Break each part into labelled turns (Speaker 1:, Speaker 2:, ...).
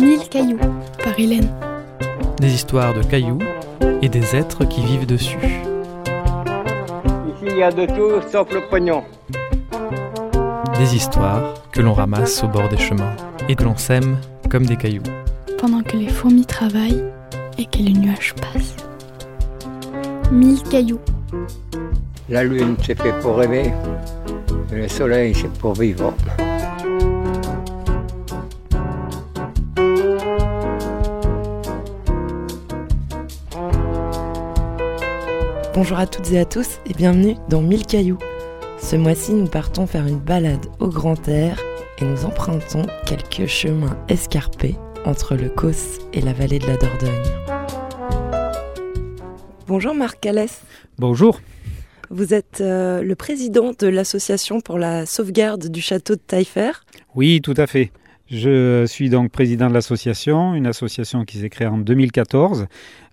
Speaker 1: Mille cailloux par Hélène.
Speaker 2: Des histoires de cailloux et des êtres qui vivent dessus.
Speaker 3: Ici, il y a de tout sauf le pognon.
Speaker 2: Des histoires que l'on ramasse au bord des chemins et que l'on sème comme des cailloux.
Speaker 1: Pendant que les fourmis travaillent et que les nuages passent. Mille cailloux.
Speaker 3: La lune, c'est fait pour rêver. Et le soleil, c'est pour vivre.
Speaker 4: Bonjour à toutes et à tous et bienvenue dans Mille Cailloux. Ce mois-ci, nous partons faire une balade au grand air et nous empruntons quelques chemins escarpés entre le Causse et la vallée de la Dordogne. Bonjour Marc Calès.
Speaker 5: Bonjour.
Speaker 4: Vous êtes euh, le président de l'association pour la sauvegarde du château de Taillefer.
Speaker 5: Oui, tout à fait. Je suis donc président de l'association, une association qui s'est créée en 2014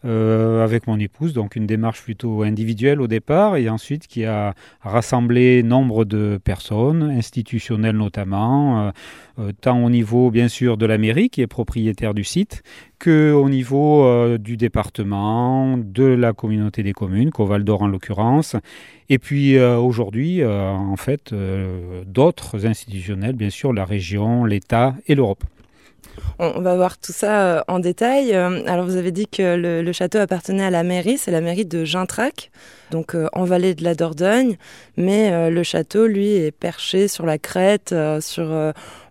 Speaker 5: euh, avec mon épouse, donc une démarche plutôt individuelle au départ. Et ensuite qui a rassemblé nombre de personnes, institutionnelles notamment, euh, euh, tant au niveau bien sûr de la mairie qui est propriétaire du site, que au niveau du département, de la communauté des communes, Coval d'Or en l'occurrence, et puis aujourd'hui en fait d'autres institutionnels, bien sûr la région, l'État et l'Europe.
Speaker 4: On va voir tout ça euh, en détail. Euh, Alors vous avez dit que le, château appartenait à la mairie, c'est la mairie de Gintrac, donc euh, en vallée de la Dordogne, mais le château lui est perché sur la crête, sur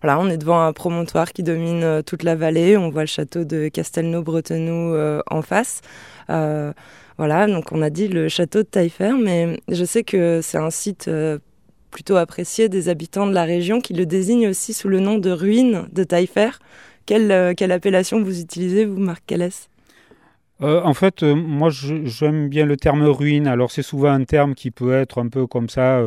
Speaker 4: voilà, on est devant un promontoire qui domine toute la vallée, on voit le château de Castelnau-Bretenoux en face. Voilà, donc on a dit le château de Taillefer, mais je sais que c'est un site plutôt apprécié des habitants de la région qui le désignent aussi sous le nom de ruine de Taillefer. Quelle, euh, quelle appellation vous utilisez, vous, Marc Calès
Speaker 5: Euh, en fait, euh, moi j'aime bien le terme ruine. Alors c'est souvent un terme qui peut être un peu comme ça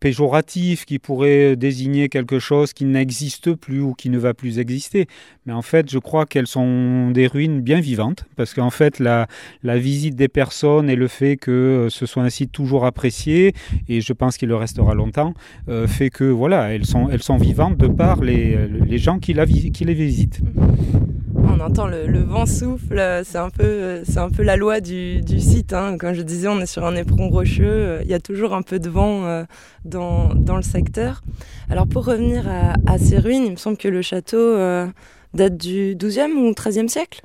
Speaker 5: péjoratif, qui pourrait désigner quelque chose qui n'existe plus ou qui ne va plus exister. Mais en fait, je crois qu'elles sont des ruines bien vivantes, parce qu'en fait, la, visite des personnes et le fait que euh, ce soit un site toujours apprécié, et je pense qu'il le restera longtemps, euh, fait que voilà, elles sont, elles sont vivantes de par les, les gens qui, la, qui les visitent.
Speaker 4: On entend le, vent souffle, euh, c'est un peu, euh, un peu la loi du, du site. Hein. Comme je disais, on est sur un éperon rocheux, euh, il y a toujours un peu de vent euh, dans, le secteur. Alors pour revenir à, à ces ruines, il me semble que le château euh, date du 12e ou 13e siècle?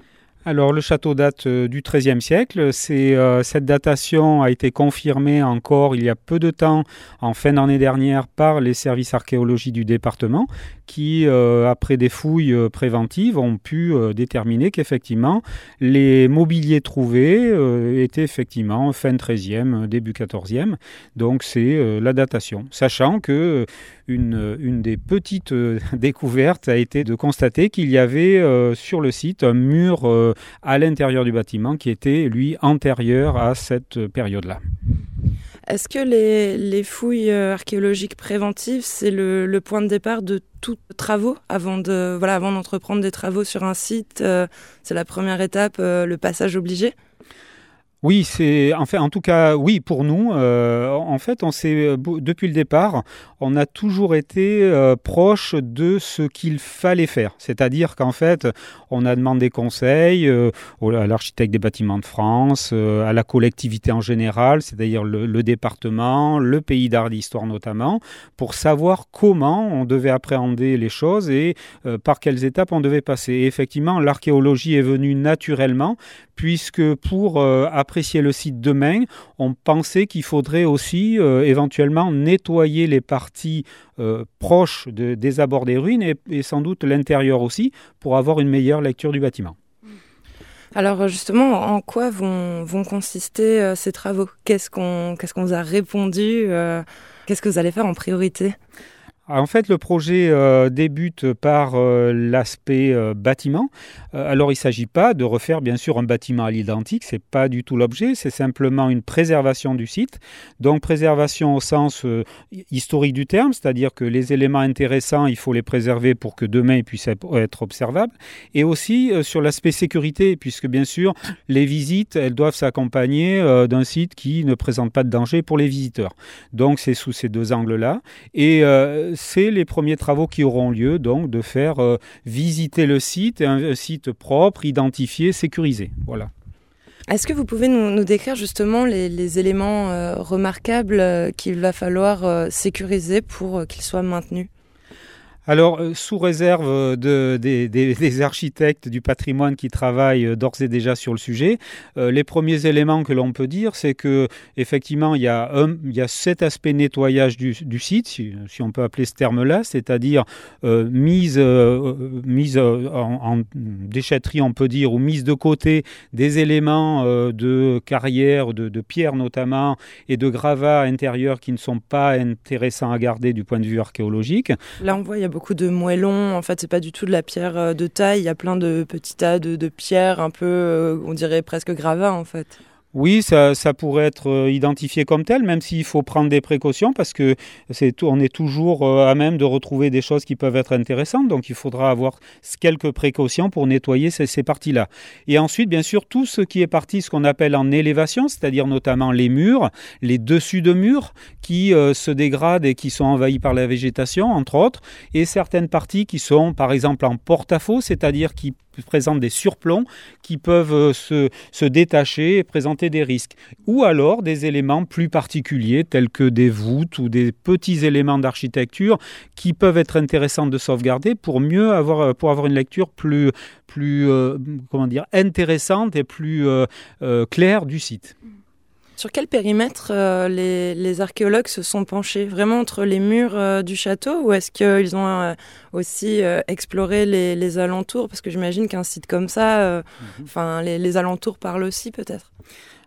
Speaker 5: Alors le château date euh, du XIIIe siècle. Euh, cette datation a été confirmée encore il y a peu de temps, en fin d'année dernière, par les services archéologiques du département, qui, euh, après des fouilles préventives, ont pu déterminer qu'effectivement les mobiliers trouvés étaient effectivement fin XIIIe, début XIVe. Donc c'est la datation, sachant que une, des petites euh, découvertes a été de constater qu'il y avait euh, sur le site un mur euh, à l'intérieur du bâtiment qui était, lui, antérieur à cette période-là.
Speaker 4: Est-ce que les, les fouilles archéologiques préventives, c'est le, point de départ de tous travaux avant de voilà avant d'entreprendre des travaux sur un site C'est la première étape, le passage obligé?
Speaker 5: Oui, c'est en en tout cas, oui, pour nous, euh, en fait, on s'est euh, depuis le départ, on a toujours été euh, proche de ce qu'il fallait faire. C'est-à-dire qu'en fait, on a demandé conseil à l'architecte des bâtiments de France, à la collectivité en général, c'est-à-dire le, le département, le pays d'art d'histoire notamment, pour savoir comment on devait appréhender les choses et par quelles étapes on devait passer. Et effectivement, l'archéologie est venue naturellement puisque pour euh, apprécier le site demain, on pensait qu'il faudrait aussi euh, éventuellement nettoyer les parties euh, proches de- des abords des ruines et, sans doute l'intérieur aussi pour avoir une meilleure lecture du bâtiment.
Speaker 4: Alors euh, justement, en quoi vont, consister ces travaux? Qu'est-ce qu'on qu'est-ce qu'on vous a répondu Qu'est-ce que vous allez faire en priorité?
Speaker 5: En fait, le projet euh, débute par euh, l'aspect euh, bâtiment. Alors, il ne s'agit pas de refaire, bien sûr, un bâtiment à l'identique. C'est pas du tout l'objet. C'est simplement une préservation du site. Donc, préservation au sens historique du terme, c'est-à-dire que les éléments intéressants, il faut les préserver pour que demain ils puissent être- observables. Et aussi sur l'aspect sécurité, puisque bien sûr, les visites, elles doivent s'accompagner d'un site qui ne présente pas de danger pour les visiteurs. Donc, c'est sous ces deux angles-là. Et c'est les premiers travaux qui auront lieu, donc de faire visiter le site, un, site propre, identifié, sécurisé. Voilà.
Speaker 4: Est-ce que vous pouvez nous, décrire justement les, éléments remarquables qu'il va falloir sécuriser pour qu'ils soient maintenus
Speaker 5: alors, euh, sous réserve euh, de, des, architectes du patrimoine qui travaillent euh, d'ores et déjà sur le sujet, les premiers éléments que l'on peut dire, c'est que effectivement, il y a, cet aspect nettoyage du, site, si, on peut appeler ce terme-là, c'est-à-dire mise, en, déchetterie, on peut dire, ou mise de côté des éléments de carrière, de, pierre notamment, et de gravats intérieurs qui ne sont pas intéressants à garder du point de vue archéologique.
Speaker 4: Beaucoup de moellons. En fait, c'est pas du tout de la pierre euh, de taille. Il y a plein de petits tas de, de pierres, un peu, euh, on dirait presque gravats en fait.
Speaker 5: Oui, ça, pourrait être euh, identifié comme tel, même s'il faut prendre des précautions parce que c'est on est toujours euh, à même de retrouver des choses qui peuvent être intéressantes. Donc il faudra avoir quelques précautions pour nettoyer ces, parties-là. Et ensuite, bien sûr, tout ce qui est parti, ce qu'on appelle en élévation, c'est-à-dire notamment les murs, les dessus de murs qui euh, se dégradent et qui sont envahis par la végétation, entre autres, et certaines parties qui sont, par exemple, en porte-à-faux, c'est-à-dire qui présentent des surplombs qui peuvent euh, se, se, détacher et présenter des risques. Ou alors des éléments plus particuliers tels que des voûtes ou des petits éléments d'architecture qui peuvent être intéressants de sauvegarder pour mieux avoir, euh, pour avoir une lecture plus, plus euh, comment dire, intéressante et plus claire du site.
Speaker 4: Sur quel périmètre euh, les, archéologues se sont penchés? Vraiment entre les murs euh, du château ou est-ce qu'ils ont euh, aussi exploré les, alentours? Parce que j'imagine qu'un site comme ça, mhm. enfin les alentours parlent aussi peut-être.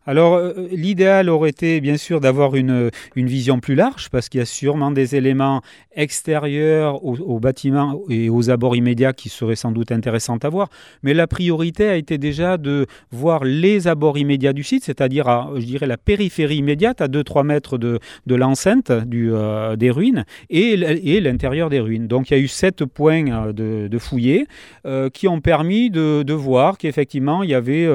Speaker 5: Alors, euh, l'idéal aurait été bien sûr d'avoir une, une vision plus large, parce qu'il y a sûrement des éléments extérieurs au, bâtiment et aux abords immédiats qui seraient sans doute intéressants à voir. Mais la priorité a été déjà de voir les abords immédiats du site, c'est-à-dire, la périphérie immédiate, à 2-3 mètres de, l'enceinte euh, des ruines, et, l'intérieur des ruines. Donc, il y a eu sept points euh, de, de qui ont permis de, de voir qu'effectivement, il y avait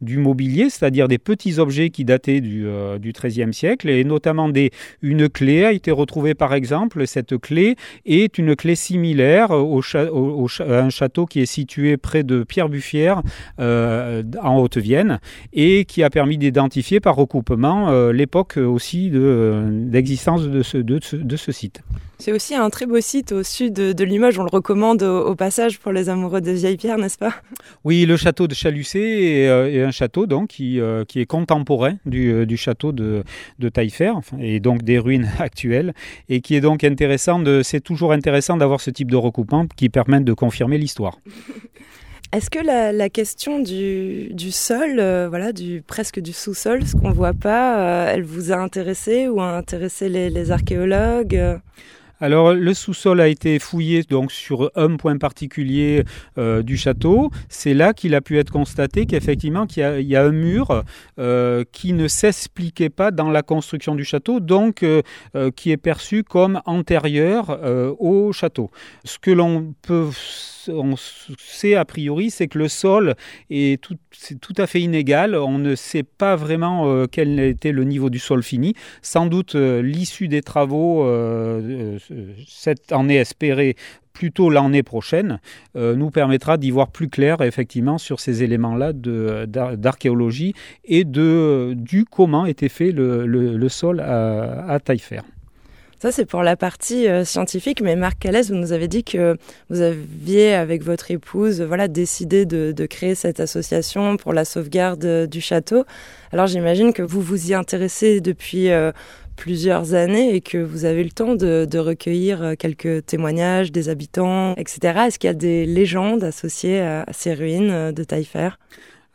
Speaker 5: du mobilier, c'est-à-dire des petits objets qui dataient du, euh, XIIIe siècle, et notamment des, une clé a été retrouvée par exemple. Cette clé est une clé similaire au, à un château qui est situé près de Pierre-Buffière euh, en Haute-Vienne et qui a permis d'identifier par recoupement euh, l'époque aussi d'existence de, de, de ce site.
Speaker 4: C'est aussi un très beau site au sud de, Limoges. On le recommande au, passage pour les amoureux des vieilles pierres, n'est-ce pas?
Speaker 5: Oui, le château de Chalucé est, euh, un château donc qui, euh, qui est contemporain du, euh, du château de, de Taillefer et donc des ruines actuelles et qui est donc intéressant. c'est toujours intéressant d'avoir ce type de recoupement qui permettent de confirmer l'histoire.
Speaker 4: Est-ce que la, question du, du sol, voilà, du presque du sous-sol, ce qu'on ne voit pas, elle vous a intéressé ou a intéressé les, les archéologues?
Speaker 5: Alors le sous-sol a été fouillé donc sur un point particulier euh, du château. C'est là qu'il a pu être constaté qu'effectivement qu'il y, a un mur euh, qui ne s'expliquait pas dans la construction du château, donc euh, qui est perçu comme antérieur au château. Ce que l'on peut on sait a priori, c'est que le sol est tout, tout, à fait inégal. On ne sait pas vraiment euh, quel était le niveau du sol fini. Sans doute, euh, l'issue des travaux, euh, cette année espérée, plutôt l'année prochaine, nous permettra d'y voir plus clair effectivement sur ces éléments-là d'archéologie et de, du comment était fait le, sol à, à Taillefer.
Speaker 4: Ça, c'est pour la partie euh, scientifique. Mais Marc Calès, vous nous avez dit que vous aviez, avec votre épouse, voilà, décidé de, créer cette association pour la sauvegarde euh, du château. Alors, j'imagine que vous vous y intéressez depuis euh, plusieurs années et que vous avez le temps de, recueillir quelques témoignages des habitants, etc. Est-ce qu'il y a des légendes associées à, ces ruines de Taillefer?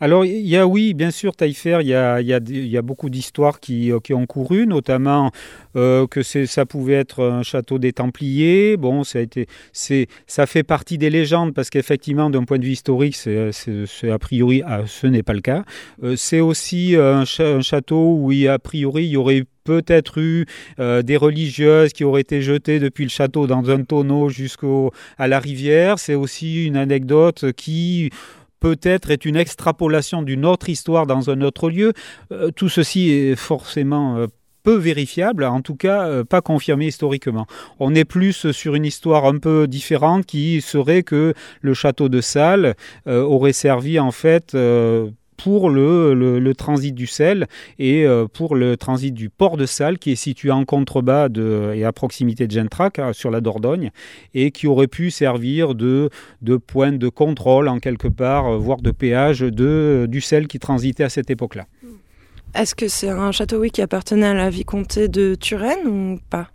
Speaker 5: Alors, il y a, oui, bien sûr, Taillefer, il y a, y a, beaucoup d'histoires qui, qui, ont couru, notamment euh, que ça pouvait être un château des Templiers. Bon, ça, a été, ça fait partie des légendes, parce qu'effectivement, d'un point de vue historique, c'est, a priori, ah, ce n'est pas le cas. Euh, c'est aussi un, château où, a priori, il y aurait peut-être eu euh, des religieuses qui auraient été jetées depuis le château dans un tonneau jusqu'à la rivière. C'est aussi une anecdote qui peut-être est une extrapolation d'une autre histoire dans un autre lieu. Euh, tout ceci est forcément euh, peu vérifiable, en tout cas euh, pas confirmé historiquement. On est plus sur une histoire un peu différente qui serait que le château de Salles aurait servi en fait pour le, transit du sel et pour le transit du port de Salles qui est situé en contrebas de, et à proximité de Gentrac hein, sur la Dordogne et qui aurait pu servir de, de point de contrôle en quelque part, voire de péage de, du sel qui transitait à cette époque-là.
Speaker 4: Est-ce que c'est un château oui, qui appartenait à la vicomté de Turenne ou pas?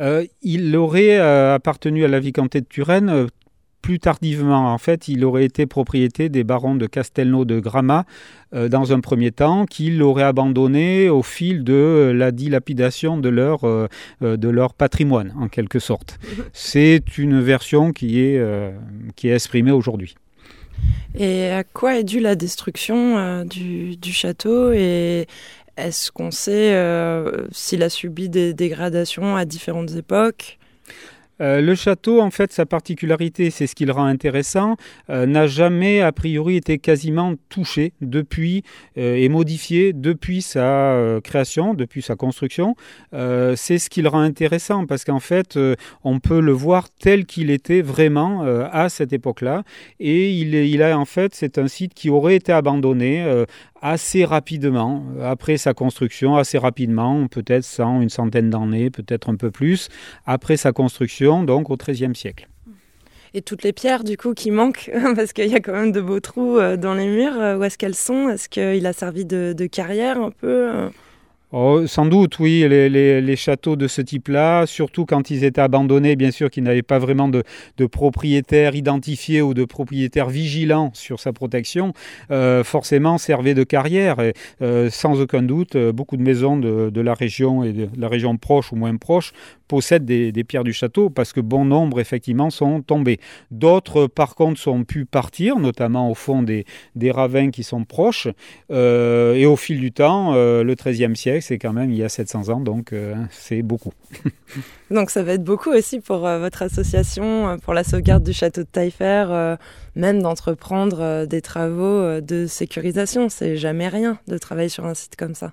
Speaker 5: Euh, Il aurait euh, appartenu à la vicomté de Turenne euh, plus tardivement. En fait, il aurait été propriété des barons de Castelnau de Gramma dans un premier temps, qu'il aurait abandonné au fil de la dilapidation de leur, de leur patrimoine, en quelque sorte. C'est une version qui est, qui est exprimée aujourd'hui.
Speaker 4: Et à quoi est due la destruction euh, du, château et est-ce qu'on sait euh, s'il a subi des dégradations à différentes époques?
Speaker 5: Euh, le château, en fait, sa particularité, c'est ce qui le rend intéressant, euh, n'a jamais, a priori, été quasiment touché depuis euh, et modifié depuis sa création, depuis sa construction. c'est ce qui le rend intéressant parce qu'en fait, on peut le voir tel qu'il était vraiment à cette époque-là. Et il, il, a, en fait, c'est un site qui aurait été abandonné assez rapidement, après sa construction, assez rapidement, peut-être sans une centaine d'années, peut-être un peu plus, après sa construction, donc au XIIIe siècle.
Speaker 4: Et toutes les pierres, du coup, qui manquent, parce qu'il y a quand même de beaux trous euh, dans les murs, euh, où est-ce qu'elles sont? Est-ce qu'il a servi de, de, carrière un peu euh?
Speaker 5: Oh, sans doute, oui, les, châteaux de ce type-là, surtout quand ils étaient abandonnés, bien sûr qu'ils n'avaient pas vraiment de, propriétaires identifiés ou de propriétaires vigilants sur sa protection, euh, forcément servaient de carrière. Et, euh, sans aucun doute, beaucoup de maisons de, de, la région et de la région proche ou moins proche possèdent des, pierres du château parce que bon nombre effectivement sont tombés. D'autres par contre sont pu partir, notamment au fond des, des ravins qui sont proches. Euh, et au fil du temps, euh, le XIIIe siècle, c'est quand même il y a 700 ans, donc euh, c'est beaucoup.
Speaker 4: donc ça va être beaucoup aussi pour votre association, pour la sauvegarde du château de Taillefer, même d'entreprendre des travaux de sécurisation. C'est jamais rien de travailler sur un site comme ça.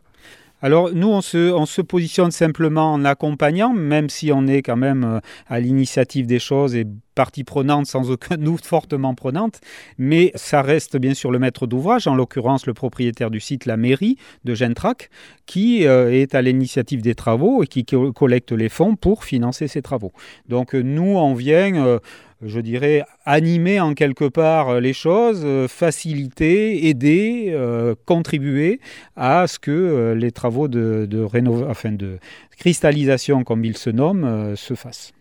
Speaker 5: Alors nous, on se, positionne simplement en accompagnant, même si on est quand même euh, à l'initiative des choses et partie prenante sans aucun doute fortement prenante, mais ça reste bien sûr le maître d'ouvrage, en l'occurrence le propriétaire du site, la mairie de Gentrac, qui euh, est à l'initiative des travaux et qui collecte les fonds pour financer ces travaux. Donc nous, on vient je dirais, animer en quelque part euh, les choses, euh, faciliter, aider, euh, contribuer à ce que les travaux de, de, cristallisation, comme ils se nomment, se fassent.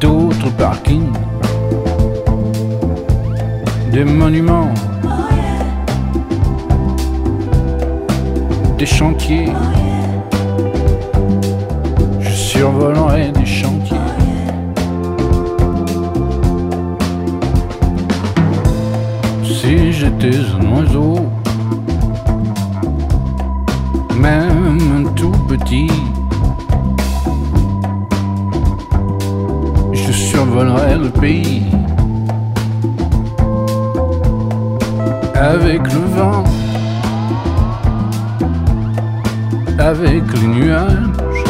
Speaker 6: D'autres parkings. Des monuments. Des chantiers. Je survolerai des chantiers. Si j'étais un oiseau, même un tout petit. Avec le vent, avec les nuages,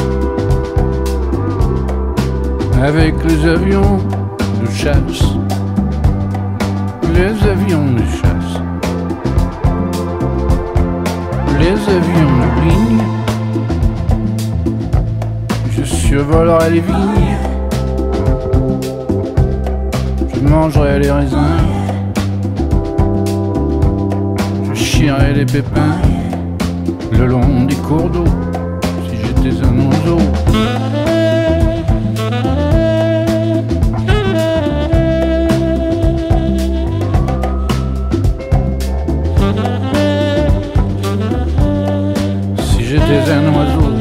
Speaker 6: avec les avions de chasse les avions de chasse, les avions de ligne, je survolerai les vignes, mangerai les raisins, je chierai les pépins le long des cours d'eau, si j'étais un oiseau. un oiseau.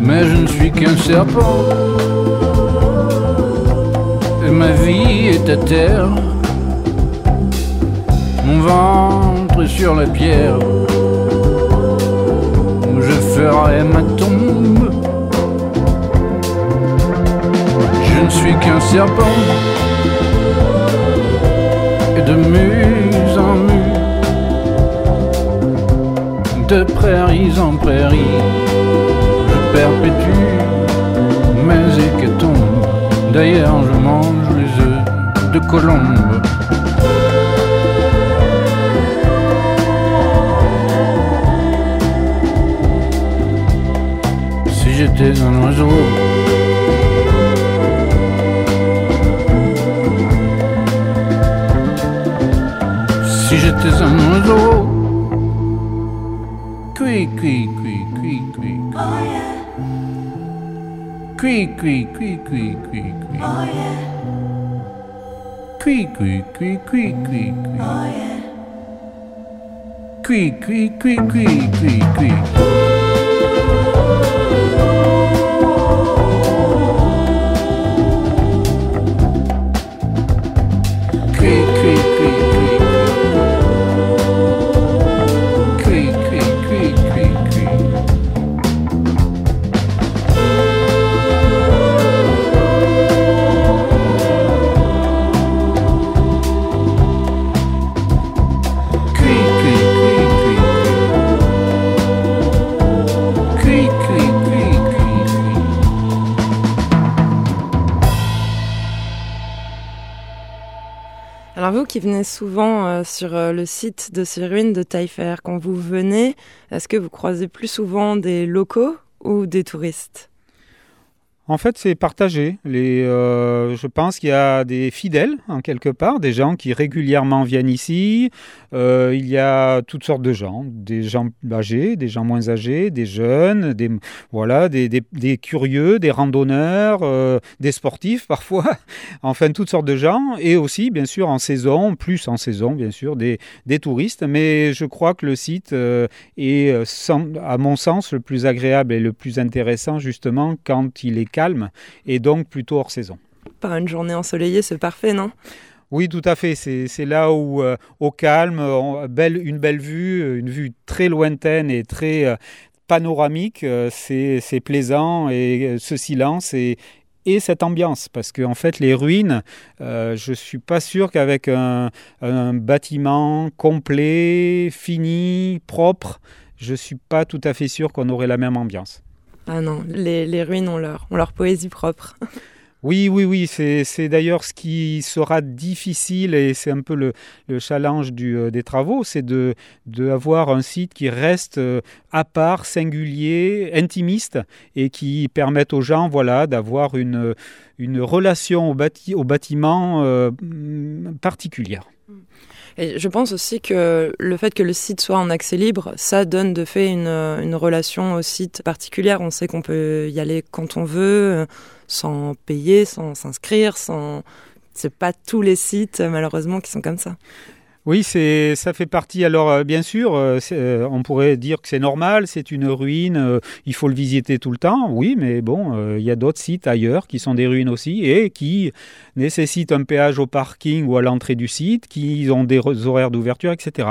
Speaker 6: Mais je ne suis qu'un serpent. Vie est à terre. Mon ventre est sur la pierre. Où je ferai ma tombe. Je ne suis qu'un serpent. Et de muse en muse de prairies en prairies, je perpétue mes hécatombes. D'ailleurs, je mange de colombe. Si j'étais un oiseau, si j'étais un oiseau, Cui, cui, cui, cui, cui. Oh yeah. Cui, cui, cui, cui, cui, cui. Oh yeah. Cui, cui, cui, cui, cui, cui. Oh yeah. Cui, cui, cui, cui, cui, cui.
Speaker 4: Qui venez souvent euh, sur euh, le site de ces ruines de Taillefer, quand vous venez, est-ce que vous croisez plus souvent des locaux ou des touristes?
Speaker 5: En fait, c'est partagé. Les, euh, je pense qu'il y a des fidèles, en quelque part, des gens qui régulièrement viennent ici. Euh, il y a toutes sortes de gens, des gens âgés, des gens moins âgés, des jeunes, des, voilà, des, curieux, des randonneurs, euh, des sportifs parfois. enfin, toutes sortes de gens. Et aussi, bien sûr, en saison, plus en saison, bien sûr, des touristes. Mais je crois que le site est, à mon sens, le plus agréable et le plus intéressant, justement, quand il est calme et donc plutôt hors saison.
Speaker 4: Par une journée ensoleillée, c'est parfait, non?
Speaker 5: Oui, tout à fait. C'est là où, euh, au calme, belle, une belle vue, une vue très lointaine et très euh, panoramique, euh, c'est plaisant et ce silence et, et cette ambiance. Parce qu'en en fait, les ruines, je ne suis pas sûr qu'avec un, un, bâtiment complet, fini, propre, je ne suis pas tout à fait sûr qu'on aurait la même ambiance.
Speaker 4: Ah non, les, ruines ont leur, ont leur poésie propre.
Speaker 5: Oui, oui, oui, c'est d'ailleurs ce qui sera difficile et c'est un peu le, challenge du, euh, des travaux, c'est de, de avoir un site qui reste euh, à part, singulier, intimiste et qui permette aux gens voilà, d'avoir une, une relation au, bâti, au bâtiment euh, particulière. Mm.
Speaker 4: Et je pense aussi que le fait que le site soit en accès libre, ça donne de fait une, une relation au site particulière. On sait qu'on peut y aller quand on veut, sans payer, sans s'inscrire, sans. C'est pas tous les sites malheureusement qui sont comme ça.
Speaker 5: Oui, c'est ça fait partie. Alors euh, bien sûr, euh, euh, on pourrait dire que c'est normal, c'est une ruine, il faut le visiter tout le temps. Oui, mais bon, il y a d'autres sites ailleurs qui sont des ruines aussi et qui nécessitent un péage au parking ou à l'entrée du site, qui ont des horaires d'ouverture, etc.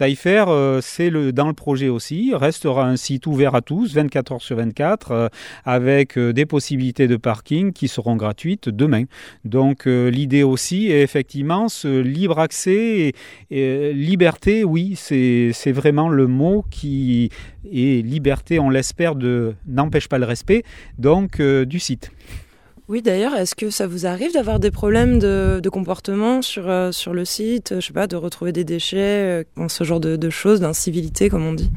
Speaker 5: Taillefer, euh, c'est le, dans le projet aussi, restera un site ouvert à tous, 24 heures sur 24, euh, avec euh, des possibilités de parking qui seront gratuites demain. Donc l'idée aussi est effectivement ce libre accès et, liberté, oui, c'est vraiment le mot qui est liberté, on l'espère, n'empêche pas le respect, donc du site.
Speaker 4: Oui, d'ailleurs, est-ce que ça vous arrive d'avoir des problèmes de, comportement sur, euh, sur le site Je sais pas, de retrouver des déchets, euh, ce genre de choses, d'incivilité, comme on dit?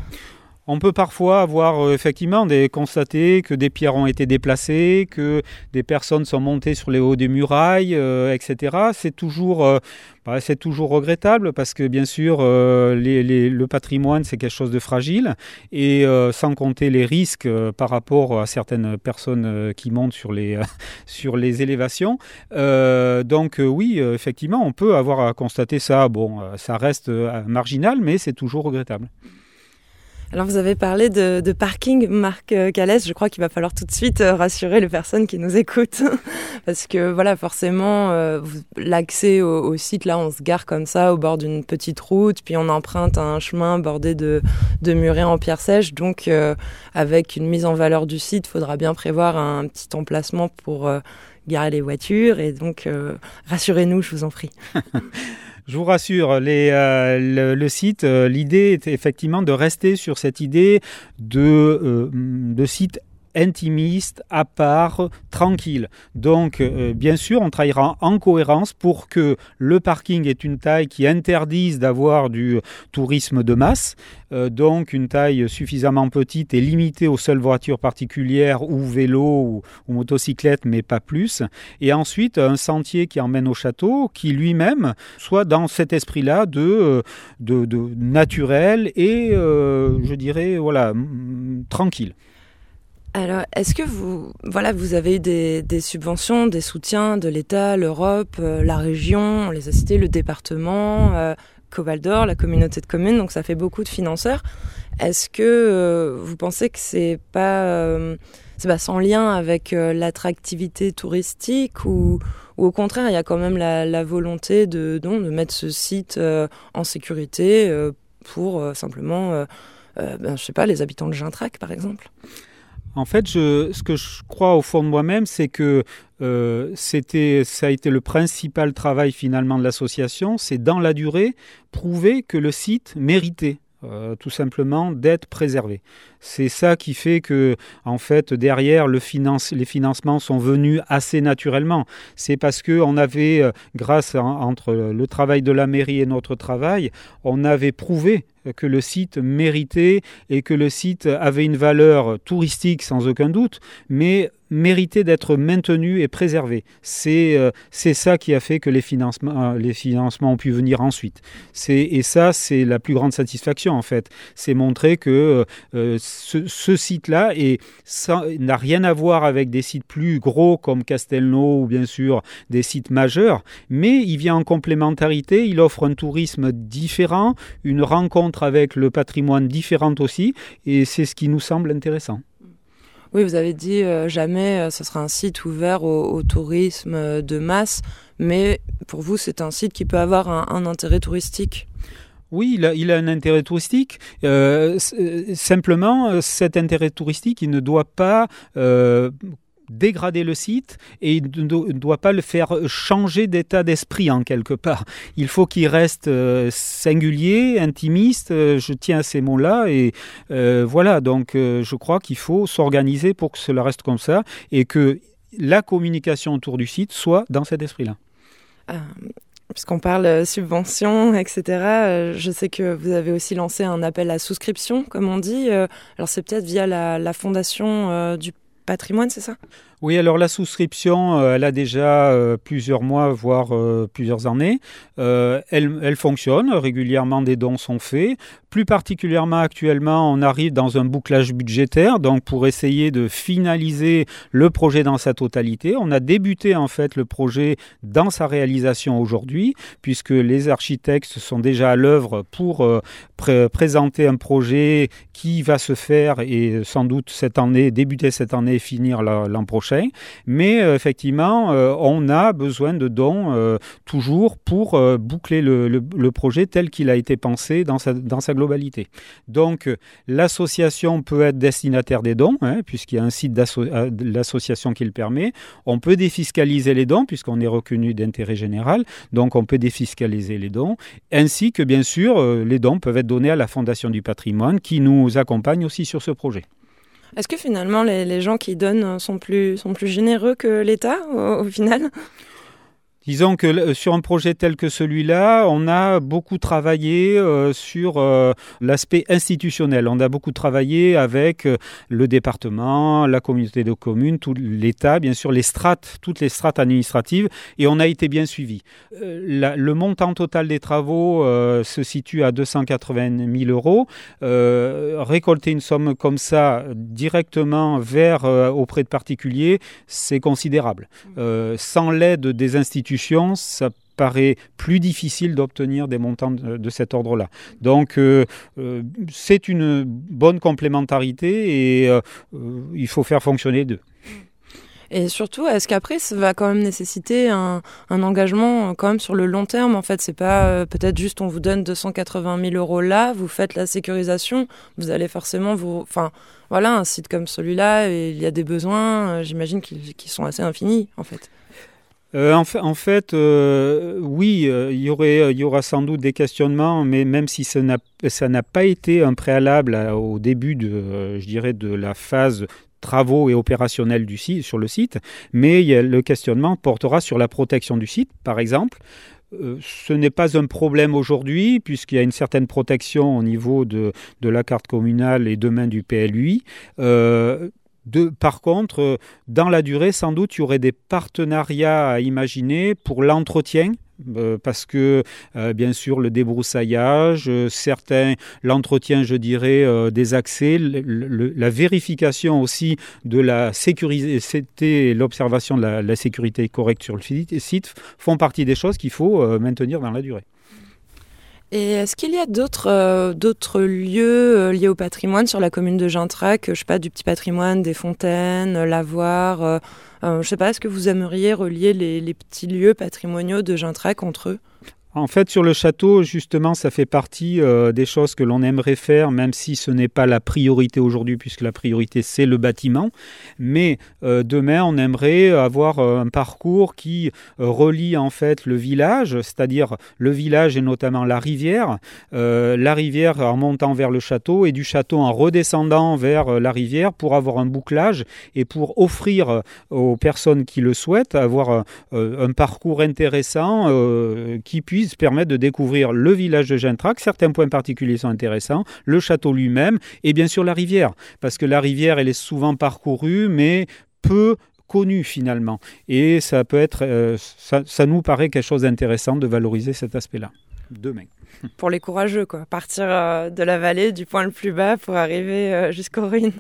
Speaker 5: On peut parfois avoir euh, effectivement des, constaté que des pierres ont été déplacées, que des personnes sont montées sur les hauts des murailles, euh, etc. C'est toujours, euh, bah, c'est toujours regrettable parce que bien sûr le patrimoine c'est quelque chose de fragile et sans compter les risques par rapport à certaines personnes qui montent sur les, sur les élévations. donc oui, effectivement, on peut avoir à constater ça. Bon, ça reste marginal, mais c'est toujours regrettable.
Speaker 4: Alors vous avez parlé de, parking, Marc euh, Calès. Je crois qu'il va falloir tout de suite euh, rassurer les personnes qui nous écoutent, parce que voilà, forcément, euh, l'accès au, site là, on se gare comme ça au bord d'une petite route, puis on emprunte un chemin bordé de, de murets en pierre sèche. Donc, avec une mise en valeur du site, faudra bien prévoir un petit emplacement pour garer les voitures. Et donc, rassurez-nous, je vous en prie.
Speaker 5: Je vous rassure, euh, le, site, euh, l'idée est effectivement de rester sur cette idée de, euh, de site intimiste, à part, tranquille. Donc, euh, bien sûr, on travaillera en cohérence pour que le parking ait une taille qui interdise d'avoir du tourisme de masse, euh, donc une taille suffisamment petite et limitée aux seules voitures particulières ou vélos ou, motocyclettes, mais pas plus. Et ensuite, un sentier qui emmène au château, qui lui-même soit dans cet esprit-là euh, de, de, naturel et, je dirais, voilà, tranquille.
Speaker 4: Alors, est-ce que vous, voilà, vous avez eu des, subventions, des soutiens de l'État, l'Europe, euh, la région, on les a cités, le département, euh, Cobaldor, la communauté de communes, donc ça fait beaucoup de financeurs. Est-ce que euh, vous pensez que c'est pas, euh, c'est pas sans lien avec l'attractivité touristique ou, ou, au contraire, il y a quand même la, volonté de, de mettre ce site en sécurité pour simplement, ben, je sais pas, les habitants de Gintrac, par exemple?
Speaker 5: En fait, ce que je crois au fond de moi-même, c'est que euh, c'était, ça a été le principal travail finalement de l'association, c'est dans la durée prouver que le site méritait euh, tout simplement d'être préservé. C'est ça qui fait que, en fait, derrière, les financements sont venus assez naturellement. C'est parce que on avait, euh, grâce entre le travail de la mairie et notre travail, on avait prouvé que le site méritait et que le site avait une valeur touristique sans aucun doute, mais méritait d'être maintenu et préservé. C'est euh, c'est ça qui a fait que les financements, euh, les financements ont pu venir ensuite. Et ça, c'est la plus grande satisfaction en fait. C'est montrer que euh, ce, site-là n'a rien à voir avec des sites plus gros comme Castelnau ou bien sûr des sites majeurs, mais il vient en complémentarité, il offre un tourisme différent, une rencontre avec le patrimoine différent aussi, et c'est ce qui nous semble intéressant.
Speaker 4: Oui, vous avez dit euh, jamais euh, ce sera un site ouvert au, tourisme euh, de masse, mais pour vous c'est un site qui peut avoir un, intérêt touristique.
Speaker 5: Oui, il a, il a, un intérêt touristique. simplement, cet intérêt touristique, il ne doit pas dégrader le site et il ne doit pas le faire changer d'état d'esprit en quelque part. Il faut qu'il reste euh, singulier, intimiste, euh, je tiens à ces mots-là et euh, voilà, donc je crois qu'il faut s'organiser pour que cela reste comme ça et que la communication autour du site soit dans cet esprit-là.
Speaker 4: Puisqu'on parle subvention, etc., je sais que vous avez aussi lancé un appel à souscription, comme on dit. Alors c'est peut-être via la, la fondation du patrimoine, c'est ça?
Speaker 5: Oui, alors la souscription, euh, elle a déjà euh, plusieurs mois, voire euh, plusieurs années. elle, elle, fonctionne, régulièrement des dons sont faits. Plus particulièrement actuellement, on arrive dans un bouclage budgétaire, donc pour essayer de finaliser le projet dans sa totalité. On a débuté en fait le projet dans sa réalisation aujourd'hui, puisque les architectes sont déjà à l'œuvre pour présenter un projet qui va se faire et sans doute cette année, débuter cette année et finir l'an prochain. Mais euh, effectivement, euh, on a besoin de dons euh, toujours pour boucler le, projet tel qu'il a été pensé dans sa, globalité. Donc l'association peut être destinataire des dons, hein, puisqu'il y a un site de l'association qui le permet. On peut défiscaliser les dons, puisqu'on est reconnu d'intérêt général, donc on peut défiscaliser les dons, ainsi que bien sûr les dons peuvent être donnés à la Fondation du patrimoine qui nous accompagne aussi sur ce projet.
Speaker 4: Est-ce que finalement les, gens qui donnent sont plus, sont plus généreux que l'État au final?
Speaker 5: Disons que euh, sur un projet tel que celui-là, on a beaucoup travaillé euh, sur euh, l'aspect institutionnel. On a beaucoup travaillé avec le département, la communauté de communes, tout l'État, bien sûr, les strates, toutes les strates administratives, et on a été bien suivi. le montant total des travaux se situe à 280 000 euros. récolter une somme comme ça directement vers auprès de particuliers, c'est considérable. sans l'aide des institutions ça paraît plus difficile d'obtenir des montants de, cet ordre-là. Donc euh, euh, c'est une bonne complémentarité et euh, il faut faire fonctionner deux.
Speaker 4: Et surtout, est-ce qu'après, ça va quand même nécessiter un, engagement quand même sur le long terme En fait, c'est pas peut-être juste on vous donne 280 000 euros là, vous faites la sécurisation, vous allez forcément vous, enfin, voilà, un site comme celui-là, il y a des besoins, j'imagine qui sont assez infinis en fait.
Speaker 5: Euh, en, fait, euh, oui, euh, il y, aura sans doute des questionnements, mais même si ça n'a pas été un préalable au début de, je dirais, de la phase travaux et opérationnels du site, sur le site, mais le questionnement portera sur la protection du site, par exemple. ce n'est pas un problème aujourd'hui, puisqu'il y a une certaine protection au niveau de, de, la carte communale et demain du PLUI par contre, euh, dans la durée, sans doute, il y aurait des partenariats à imaginer pour l'entretien euh, parce que euh, bien sûr le débroussaillage, certains l'entretien je dirais des accès, la vérification aussi de la sécurité et l'observation de la, sécurité correcte sur le site font partie des choses qu'il faut maintenir dans la durée.
Speaker 4: Et est-ce qu'il y a d'autres euh, d'autres lieux euh, liés au patrimoine sur la commune de Gintrac Je sais pas, du petit patrimoine, des fontaines, euh, lavoir. je sais pas, est-ce que vous aimeriez relier les, les petits lieux patrimoniaux de Gintrac entre eux?
Speaker 5: En fait, sur le château, justement, ça fait partie euh, des choses que l'on aimerait faire, même si ce n'est pas la priorité aujourd'hui, puisque la priorité, c'est le bâtiment. Mais euh, demain, on aimerait avoir euh, un parcours qui relie en fait le village, c'est-à-dire le village et notamment la rivière, la rivière en montant vers le château et du château en redescendant vers la rivière pour avoir un bouclage et pour offrir aux personnes qui le souhaitent avoir un parcours intéressant qui puisse permettre de découvrir le village de Gentrac. Certains points particuliers sont intéressants, le château lui-même et bien sûr la rivière, parce que la rivière, elle est souvent parcourue, mais peu connue finalement. Et ça peut être, euh, ça, nous paraît quelque chose d'intéressant de valoriser cet aspect-là. Demain.
Speaker 4: Pour les courageux, quoi. Partir euh, de la vallée, du point le plus bas, pour arriver euh, jusqu'aux ruines.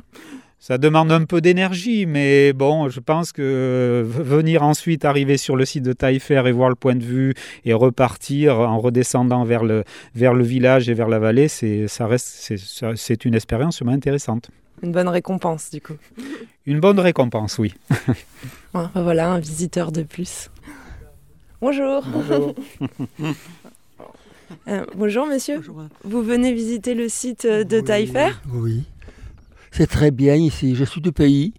Speaker 5: Ça demande un peu d'énergie, mais bon, je pense que venir ensuite arriver sur le site de Taillefer et voir le point de vue et repartir en redescendant vers le, vers le village et vers la vallée, c'est, ça reste, c'est, une expérience vraiment intéressante.
Speaker 4: Une bonne récompense, du coup.
Speaker 5: Une bonne récompense, oui.
Speaker 4: Ben voilà, un visiteur de plus. Bonjour.
Speaker 5: Bonjour.
Speaker 4: Euh, bonjour, monsieur. Vous venez visiter le site de Taillefer
Speaker 7: Oui. C'est très bien ici. Je suis du pays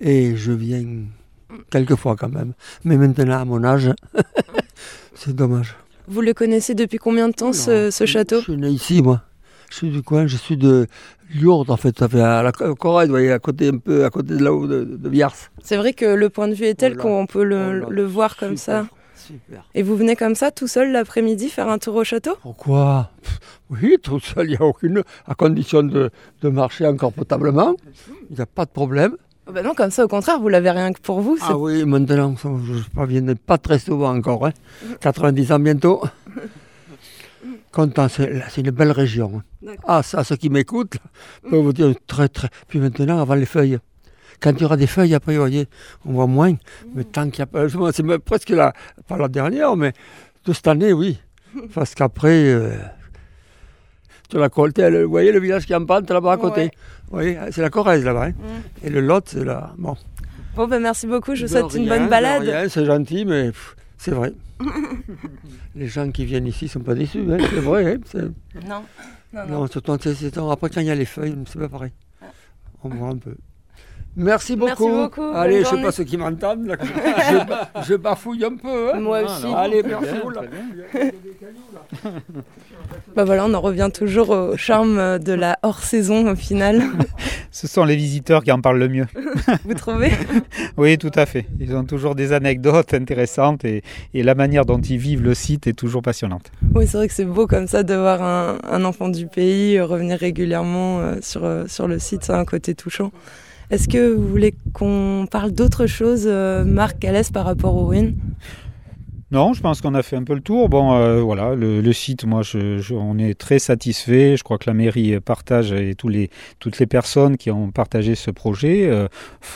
Speaker 7: et je viens quelques fois quand même. Mais maintenant, à mon âge, c'est dommage.
Speaker 4: Vous le connaissez depuis combien de temps, ce, château?
Speaker 7: Je suis né ici, moi. Je suis du coin, je suis de Lourdes, en fait. Ça fait à la Corée, vous voyez, à côté, un peu à côté de là-haut, de, de Viars.
Speaker 4: C'est vrai que le point de vue est tel qu'on peut le, voir comme ça. Et vous venez comme ça, tout seul, l'après-midi, faire un tour au château?
Speaker 7: Pourquoi Oui, tout seul, il n'y a aucune. à condition de, marcher encore potablement. Il n'y a pas de problème.
Speaker 4: Oh bah non, comme ça, au contraire, vous l'avez rien que pour vous. c'est-
Speaker 7: Ah oui, maintenant, je ne viens pas très souvent encore. hein. 90 ans bientôt. Content, c'est une belle région. hein. Ah, ça, ceux qui m'écoutent, peuvent vous dire très, très. Puis maintenant, avant les feuilles. Quand il y aura des feuilles, après, vous voyez, on voit moins. Mais tant qu'il y a pas. C'est presque la. Pas la dernière, mais de cette année, oui. Parce qu'après. euh, tu l'as colté, vous voyez le village qui est en pente là-bas à côté
Speaker 4: Ouais.
Speaker 7: Oui, c'est la Corrèze là-bas. hein.
Speaker 4: Mm.
Speaker 7: Et le Lot, c'est là. Bon.
Speaker 4: Bon, bah merci beaucoup, je vous
Speaker 7: De
Speaker 4: souhaite une bonne
Speaker 7: de
Speaker 4: balade.
Speaker 7: C'est gentil, mais c'est vrai. Les gens qui viennent ici sont pas déçus, hein, c'est vrai. hein,
Speaker 4: Non, non, non.
Speaker 7: non, surtout, après, quand il y a les feuilles, c'est pas pareil. On voit un peu. Merci beaucoup.
Speaker 4: Merci beaucoup, bonne
Speaker 7: Allez, je sais
Speaker 4: journée.
Speaker 7: pas ceux qui m'entendent. là, je, je bafouille un peu. hein.
Speaker 4: Moi aussi.
Speaker 7: Allez, merci.
Speaker 4: Bah voilà, on en revient toujours au charme de la hors-saison au final.
Speaker 5: Ce sont les visiteurs qui en parlent le mieux.
Speaker 4: Vous trouvez
Speaker 5: Oui, tout à fait. Ils ont toujours des anecdotes intéressantes et, et la manière dont ils vivent le site est toujours passionnante.
Speaker 4: Oui, c'est vrai que c'est beau comme ça de voir un, un enfant du pays revenir régulièrement euh, sur, euh, sur le site, ça a un côté touchant. Est-ce que vous voulez qu'on parle d'autre chose, euh, Marc Calès, par rapport aux ruines?
Speaker 5: Non, je pense qu'on a fait un peu le tour. Bon, euh, voilà, le, le site, moi, je, je- on est très satisfait. Je crois que la mairie partage et tous les, toutes les personnes qui ont partagé ce projet euh,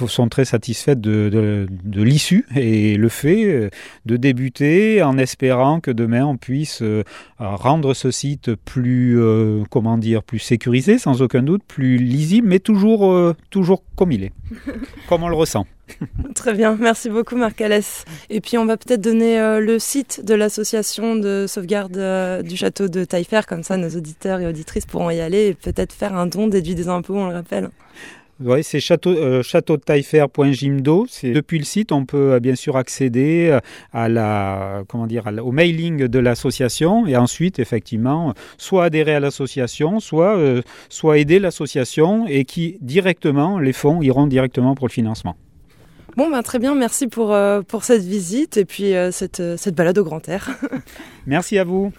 Speaker 5: sont très satisfaites de, de, de l'issue et le fait euh, de débuter en espérant que demain on puisse rendre ce site plus, euh, comment dire, plus sécurisé, sans aucun doute, plus lisible, mais toujours, toujours comme il est, comme on le ressent.
Speaker 4: Très bien, merci beaucoup Marc Calès. Et puis on va peut-être donner euh, le site de l'association de sauvegarde euh, du château de Taillefer, comme ça nos auditeurs et auditrices pourront y aller et peut-être faire un don déduit des impôts, on le rappelle.
Speaker 5: Oui, c'est château, euh, châteaudetaillefer.gimdo. C'est depuis le site, on peut euh, bien sûr accéder à la, comment dire, au mailing de l'association et ensuite, effectivement, soit adhérer à l'association, soit, soit aider l'association et qui directement, les fonds iront directement pour le financement.
Speaker 4: Bon, ben très bien, merci pour, euh, pour cette visite et puis euh, cette, euh, cette balade au grand air.
Speaker 5: Merci à vous.